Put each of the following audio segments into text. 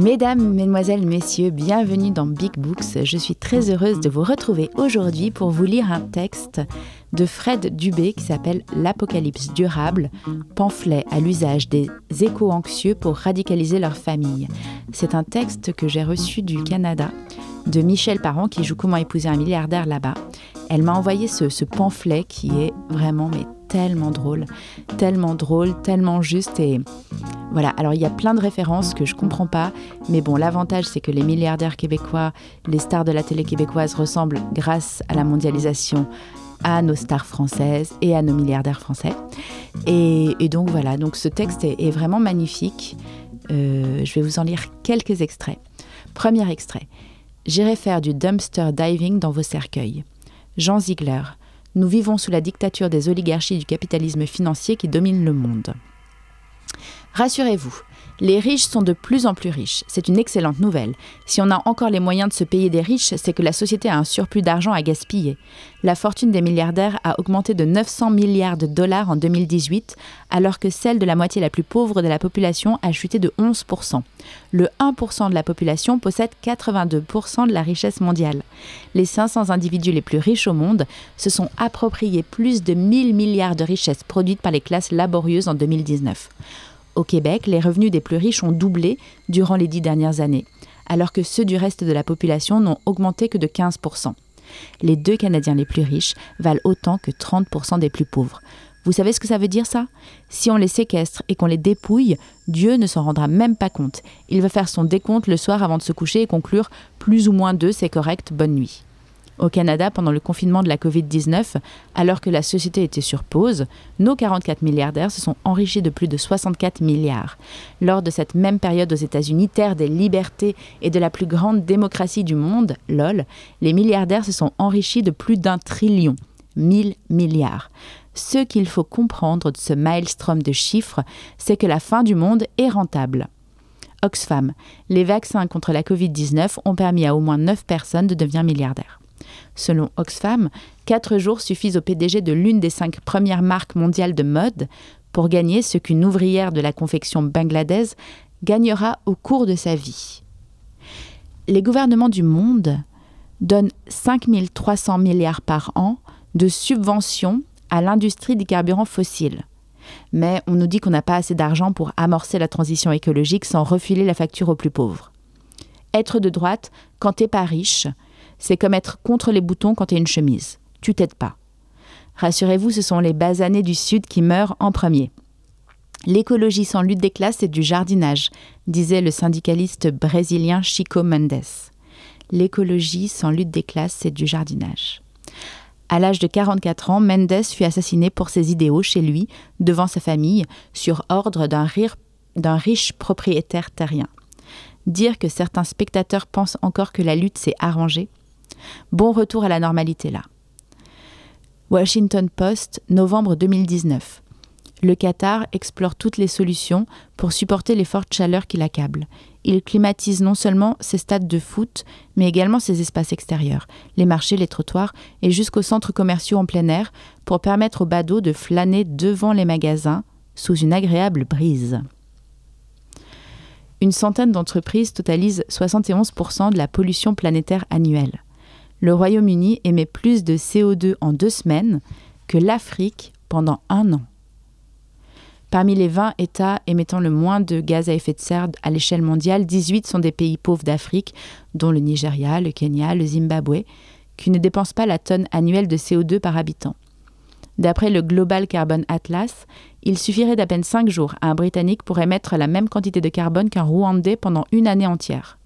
Mesdames, Mesdemoiselles, Messieurs, bienvenue dans Big Books. Je suis très heureuse de vous retrouver aujourd'hui pour vous lire un texte de Fred Dubé qui s'appelle L'Apocalypse durable, pamphlet à l'usage des éco-anxieux pour radicaliser leur famille. C'est un texte que j'ai reçu du Canada de Michel Parent qui joue Comment épouser un milliardaire là-bas. Elle m'a envoyé ce, pamphlet qui est vraiment tellement drôle, tellement drôle, tellement juste et voilà. Alors il y a plein de références que je comprends pas, mais bon, l'avantage c'est que les milliardaires québécois, les stars de la télé québécoise ressemblent grâce à la mondialisation à nos stars françaises et à nos milliardaires français. Et, donc voilà, donc ce texte est, vraiment magnifique. Euh, je vais vous en lire quelques extraits. Premier extrait. J'irai faire du dumpster diving dans vos cercueils. Jean Ziegler. Nous vivons sous la dictature des oligarchies du capitalisme financier qui domine le monde. Rassurez-vous, les riches sont de plus en plus riches. C'est une excellente nouvelle. Si on a encore les moyens de se payer des riches, c'est que la société a un surplus d'argent à gaspiller. La fortune des milliardaires a augmenté de 900 milliards de dollars en 2018, alors que celle de la moitié la plus pauvre de la population a chuté de 11%. Le 1% de la population possède 82% de la richesse mondiale. Les 500 individus les plus riches au monde se sont appropriés plus de 1000 milliards de richesses produites par les classes laborieuses en 2019. Au Québec, les revenus des plus riches ont doublé durant les dix dernières années, alors que ceux du reste de la population n'ont augmenté que de 15%. Les deux Canadiens les plus riches valent autant que 30% des plus pauvres. Vous savez ce que ça veut dire ça? Si on les séquestre et qu'on les dépouille, Dieu ne s'en rendra même pas compte. Il va faire son décompte le soir avant de se coucher et conclure plus ou moins deux, c'est correct, bonne nuit. Au Canada, pendant le confinement de la Covid-19, alors que la société était sur pause, nos 44 milliardaires se sont enrichis de plus de 64 milliards. Lors de cette même période aux États-Unis, terre des libertés et de la plus grande démocratie du monde, LOL, les milliardaires se sont enrichis de plus d'un trillion. 1000 milliards. Ce qu'il faut comprendre de ce maelstrom de chiffres, c'est que la fin du monde est rentable. Oxfam, les vaccins contre la Covid-19 ont permis à au moins 9 personnes de devenir milliardaires. Selon Oxfam, quatre jours suffisent au PDG de l'une des cinq premières marques mondiales de mode pour gagner ce qu'une ouvrière de la confection bangladaise gagnera au cours de sa vie. Les gouvernements du monde donnent 5 300 milliards par an de subventions à l'industrie des carburants fossiles. Mais on nous dit qu'on n'a pas assez d'argent pour amorcer la transition écologique sans refiler la facture aux plus pauvres. Être de droite, quand t'es pas riche, c'est comme être contre les boutons quand tu une chemise. Tu t'aides pas. Rassurez-vous, ce sont les basanés du Sud qui meurent en premier. L'écologie sans lutte des classes, c'est du jardinage, disait le syndicaliste brésilien Chico Mendes. L'écologie sans lutte des classes, c'est du jardinage. À l'âge de 44 ans, Mendes fut assassiné pour ses idéaux chez lui, devant sa famille, sur ordre d'un riche propriétaire terrien. Dire que certains spectateurs pensent encore que la lutte s'est arrangée, Bon retour à la normalité là. Washington Post, novembre 2019. Le Qatar explore toutes les solutions pour supporter les fortes chaleurs qui l'accablent. Il climatise non seulement ses stades de foot, mais également ses espaces extérieurs, les marchés, les trottoirs et jusqu'aux centres commerciaux en plein air pour permettre aux badauds de flâner devant les magasins sous une agréable brise. Une centaine d'entreprises totalisent 71% de la pollution planétaire annuelle le Royaume-Uni émet plus de CO2 en deux semaines que l'Afrique pendant un an. Parmi les 20 États émettant le moins de gaz à effet de serre à l'échelle mondiale, 18 sont des pays pauvres d'Afrique, dont le Nigeria, le Kenya, le Zimbabwe, qui ne dépensent pas la tonne annuelle de CO2 par habitant. D'après le Global Carbon Atlas, il suffirait d'à peine 5 jours à un Britannique pour émettre la même quantité de carbone qu'un Rwandais pendant une année entière.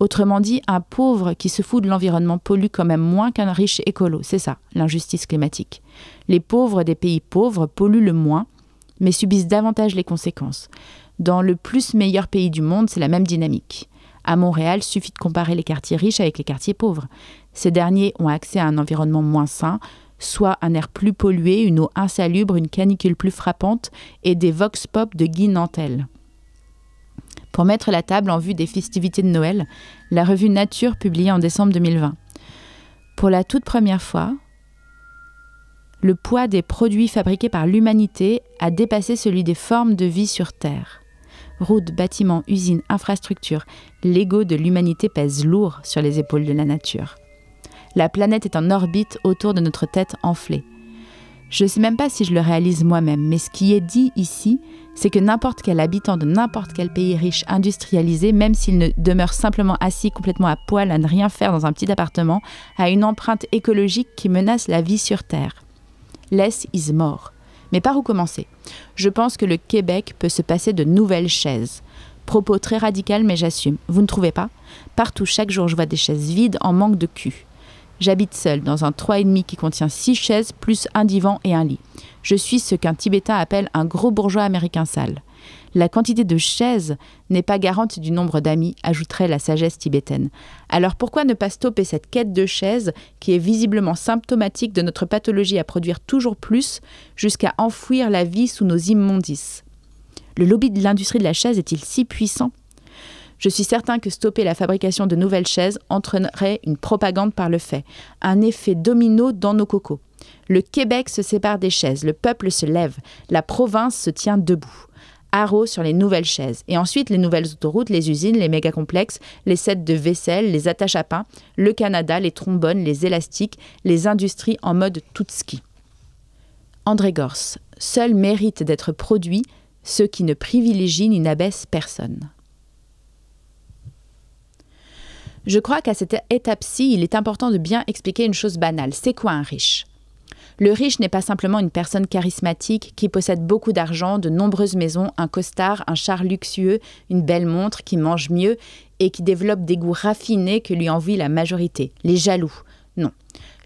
Autrement dit, un pauvre qui se fout de l'environnement pollue quand même moins qu'un riche écolo. C'est ça, l'injustice climatique. Les pauvres des pays pauvres polluent le moins, mais subissent davantage les conséquences. Dans le plus meilleur pays du monde, c'est la même dynamique. À Montréal, suffit de comparer les quartiers riches avec les quartiers pauvres. Ces derniers ont accès à un environnement moins sain, soit un air plus pollué, une eau insalubre, une canicule plus frappante et des vox pop de Guy Nantel. Pour mettre la table en vue des festivités de Noël, la revue Nature publiée en décembre 2020. Pour la toute première fois, le poids des produits fabriqués par l'humanité a dépassé celui des formes de vie sur Terre. Routes, bâtiments, usines, infrastructures, l'ego de l'humanité pèse lourd sur les épaules de la nature. La planète est en orbite autour de notre tête enflée. Je ne sais même pas si je le réalise moi-même, mais ce qui est dit ici, c'est que n'importe quel habitant de n'importe quel pays riche industrialisé, même s'il ne demeure simplement assis complètement à poil à ne rien faire dans un petit appartement, a une empreinte écologique qui menace la vie sur Terre. Less is more. Mais par où commencer? Je pense que le Québec peut se passer de nouvelles chaises. Propos très radical, mais j'assume. Vous ne trouvez pas? Partout, chaque jour, je vois des chaises vides en manque de cul. J'habite seul dans un 3,5 qui contient 6 chaises plus un divan et un lit. Je suis ce qu'un Tibétain appelle un gros bourgeois américain sale. La quantité de chaises n'est pas garante du nombre d'amis, ajouterait la sagesse tibétaine. Alors pourquoi ne pas stopper cette quête de chaises qui est visiblement symptomatique de notre pathologie à produire toujours plus jusqu'à enfouir la vie sous nos immondices? Le lobby de l'industrie de la chaise est-il si puissant? Je suis certain que stopper la fabrication de nouvelles chaises entraînerait une propagande par le fait, un effet domino dans nos cocos. Le Québec se sépare des chaises, le peuple se lève, la province se tient debout. Haro sur les nouvelles chaises, et ensuite les nouvelles autoroutes, les usines, les méga-complexes, les sets de vaisselle, les attaches à pain, le Canada, les trombones, les élastiques, les industries en mode tout ski. André Gors, seul mérite d'être produit ceux qui ne privilégient ni n'abaissent personne. Je crois qu'à cette étape-ci, il est important de bien expliquer une chose banale. C'est quoi un riche? Le riche n'est pas simplement une personne charismatique qui possède beaucoup d'argent, de nombreuses maisons, un costard, un char luxueux, une belle montre, qui mange mieux et qui développe des goûts raffinés que lui envie la majorité, les jaloux. Non.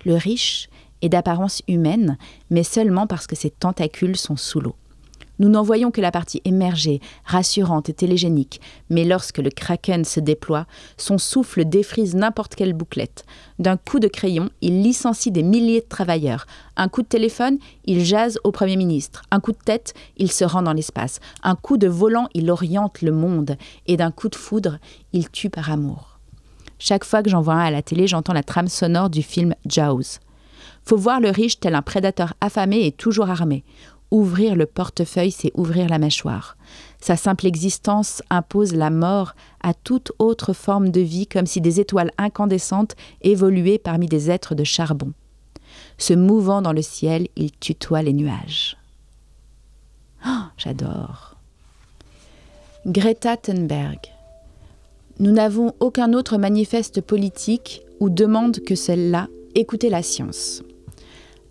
Le riche est d'apparence humaine, mais seulement parce que ses tentacules sont sous l'eau. Nous n'en voyons que la partie émergée, rassurante et télégénique, mais lorsque le kraken se déploie, son souffle défrise n'importe quelle bouclette. D'un coup de crayon, il licencie des milliers de travailleurs. Un coup de téléphone, il jase au Premier ministre. Un coup de tête, il se rend dans l'espace. Un coup de volant, il oriente le monde. Et d'un coup de foudre, il tue par amour. Chaque fois que j'en vois un à la télé, j'entends la trame sonore du film Jaws. Faut voir le riche tel un prédateur affamé et toujours armé. Ouvrir le portefeuille, c'est ouvrir la mâchoire. Sa simple existence impose la mort à toute autre forme de vie, comme si des étoiles incandescentes évoluaient parmi des êtres de charbon. Se mouvant dans le ciel, il tutoie les nuages. Oh, j'adore. Greta Thunberg. Nous n'avons aucun autre manifeste politique ou demande que celle-là, écoutez la science.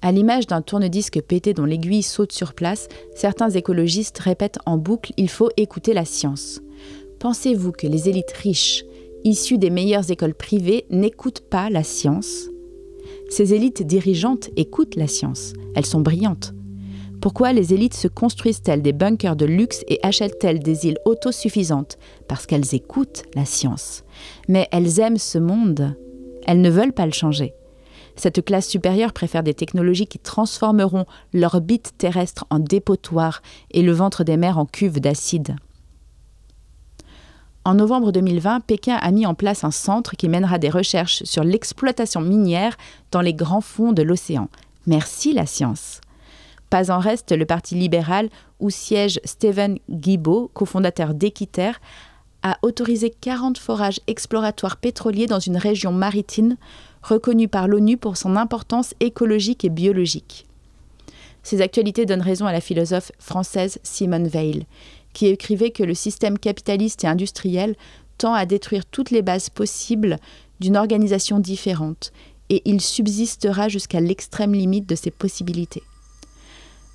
À l'image d'un tourne-disque pété dont l'aiguille saute sur place, certains écologistes répètent en boucle Il faut écouter la science. Pensez-vous que les élites riches, issues des meilleures écoles privées, n'écoutent pas la science? Ces élites dirigeantes écoutent la science. Elles sont brillantes. Pourquoi les élites se construisent-elles des bunkers de luxe et achètent-elles des îles autosuffisantes? Parce qu'elles écoutent la science. Mais elles aiment ce monde. Elles ne veulent pas le changer. Cette classe supérieure préfère des technologies qui transformeront l'orbite terrestre en dépotoir et le ventre des mers en cuve d'acide. En novembre 2020, Pékin a mis en place un centre qui mènera des recherches sur l'exploitation minière dans les grands fonds de l'océan. Merci la science. Pas en reste le Parti libéral où siège Stephen Guibault, cofondateur d'Equiter, a autorisé 40 forages exploratoires pétroliers dans une région maritime reconnu par l'ONU pour son importance écologique et biologique. Ces actualités donnent raison à la philosophe française Simone Veil, qui écrivait que le système capitaliste et industriel tend à détruire toutes les bases possibles d'une organisation différente, et il subsistera jusqu'à l'extrême limite de ses possibilités.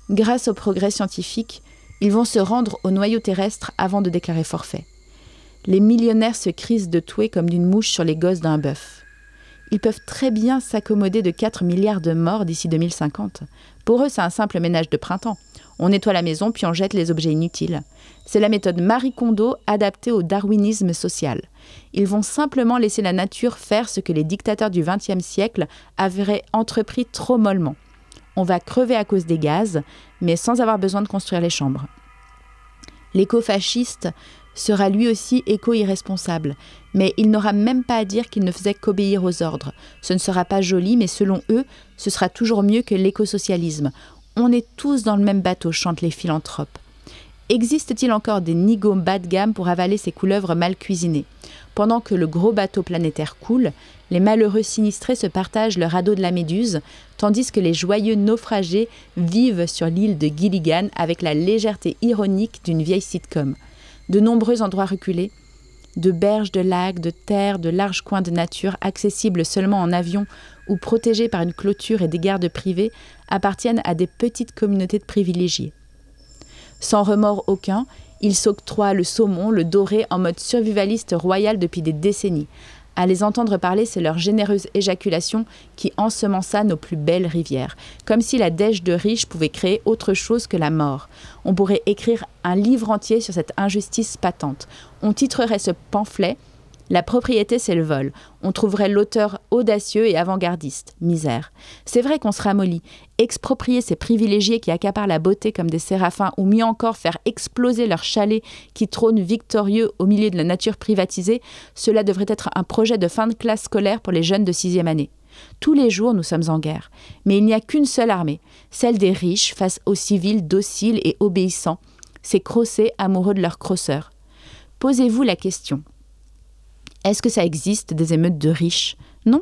Grâce au progrès scientifique, ils vont se rendre au noyau terrestre avant de déclarer forfait. Les millionnaires se crisent de touer comme d'une mouche sur les gosses d'un bœuf ils peuvent très bien s'accommoder de 4 milliards de morts d'ici 2050. Pour eux, c'est un simple ménage de printemps. On nettoie la maison puis on jette les objets inutiles. C'est la méthode Marie Kondo adaptée au darwinisme social. Ils vont simplement laisser la nature faire ce que les dictateurs du XXe siècle avaient entrepris trop mollement. On va crever à cause des gaz, mais sans avoir besoin de construire les chambres. L'écofasciste sera lui aussi éco-irresponsable, mais il n'aura même pas à dire qu'il ne faisait qu'obéir aux ordres. Ce ne sera pas joli, mais selon eux, ce sera toujours mieux que l'écosocialisme. On est tous dans le même bateau, chantent les philanthropes. Existe-t-il encore des nigauds bas de gamme pour avaler ces couleuvres mal cuisinées? Pendant que le gros bateau planétaire coule, les malheureux sinistrés se partagent le radeau de la Méduse, tandis que les joyeux naufragés vivent sur l'île de Gilligan avec la légèreté ironique d'une vieille sitcom. De nombreux endroits reculés, de berges de lacs, de terres, de larges coins de nature accessibles seulement en avion ou protégés par une clôture et des gardes privés, appartiennent à des petites communautés de privilégiés. Sans remords aucun, ils s'octroient le saumon, le doré en mode survivaliste royal depuis des décennies. À les entendre parler, c'est leur généreuse éjaculation qui ensemença nos plus belles rivières, comme si la dèche de riches pouvait créer autre chose que la mort. On pourrait écrire un livre entier sur cette injustice patente. On titrerait ce pamphlet la propriété, c'est le vol. On trouverait l'auteur audacieux et avant-gardiste. Misère. C'est vrai qu'on se ramollit. Exproprier ces privilégiés qui accaparent la beauté comme des séraphins, ou mieux encore faire exploser leurs chalets qui trônent victorieux au milieu de la nature privatisée, cela devrait être un projet de fin de classe scolaire pour les jeunes de sixième année. Tous les jours, nous sommes en guerre. Mais il n'y a qu'une seule armée, celle des riches face aux civils dociles et obéissants, ces crossés amoureux de leurs crosseurs. Posez-vous la question est-ce que ça existe des émeutes de riches? Non.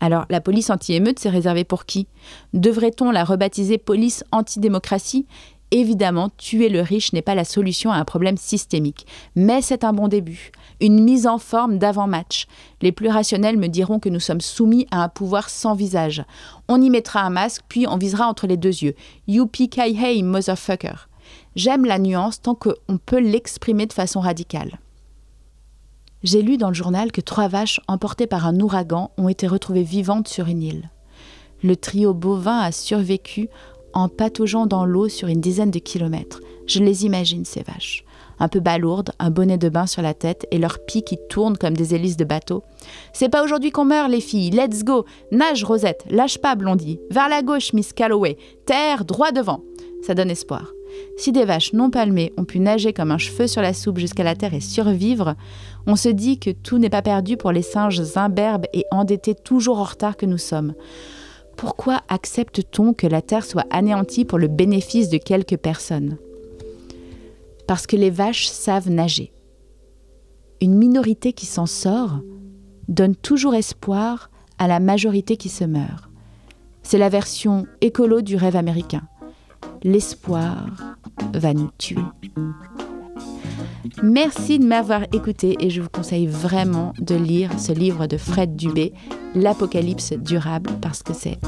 Alors la police anti-émeute, c'est réservé pour qui? Devrait-on la rebaptiser police anti-démocratie? Évidemment, tuer le riche n'est pas la solution à un problème systémique, mais c'est un bon début, une mise en forme d'avant-match. Les plus rationnels me diront que nous sommes soumis à un pouvoir sans visage. On y mettra un masque, puis on visera entre les deux yeux. Youpi hey motherfucker. J'aime la nuance tant qu'on peut l'exprimer de façon radicale. J'ai lu dans le journal que trois vaches emportées par un ouragan ont été retrouvées vivantes sur une île. Le trio bovin a survécu en pataugeant dans l'eau sur une dizaine de kilomètres. Je les imagine, ces vaches. Un peu balourdes, un bonnet de bain sur la tête et leurs pieds qui tournent comme des hélices de bateau. C'est pas aujourd'hui qu'on meurt, les filles. Let's go. Nage, Rosette. Lâche pas, Blondie. Vers la gauche, Miss Calloway. Terre, droit devant. Ça donne espoir. Si des vaches non palmées ont pu nager comme un cheveu sur la soupe jusqu'à la terre et survivre, on se dit que tout n'est pas perdu pour les singes imberbes et endettés toujours en retard que nous sommes. Pourquoi accepte-t-on que la terre soit anéantie pour le bénéfice de quelques personnes? Parce que les vaches savent nager. Une minorité qui s'en sort donne toujours espoir à la majorité qui se meurt. C'est la version écolo du rêve américain l'espoir va nous tuer. Merci de m'avoir écouté et je vous conseille vraiment de lire ce livre de Fred Dubé, L'Apocalypse durable, parce que c'est.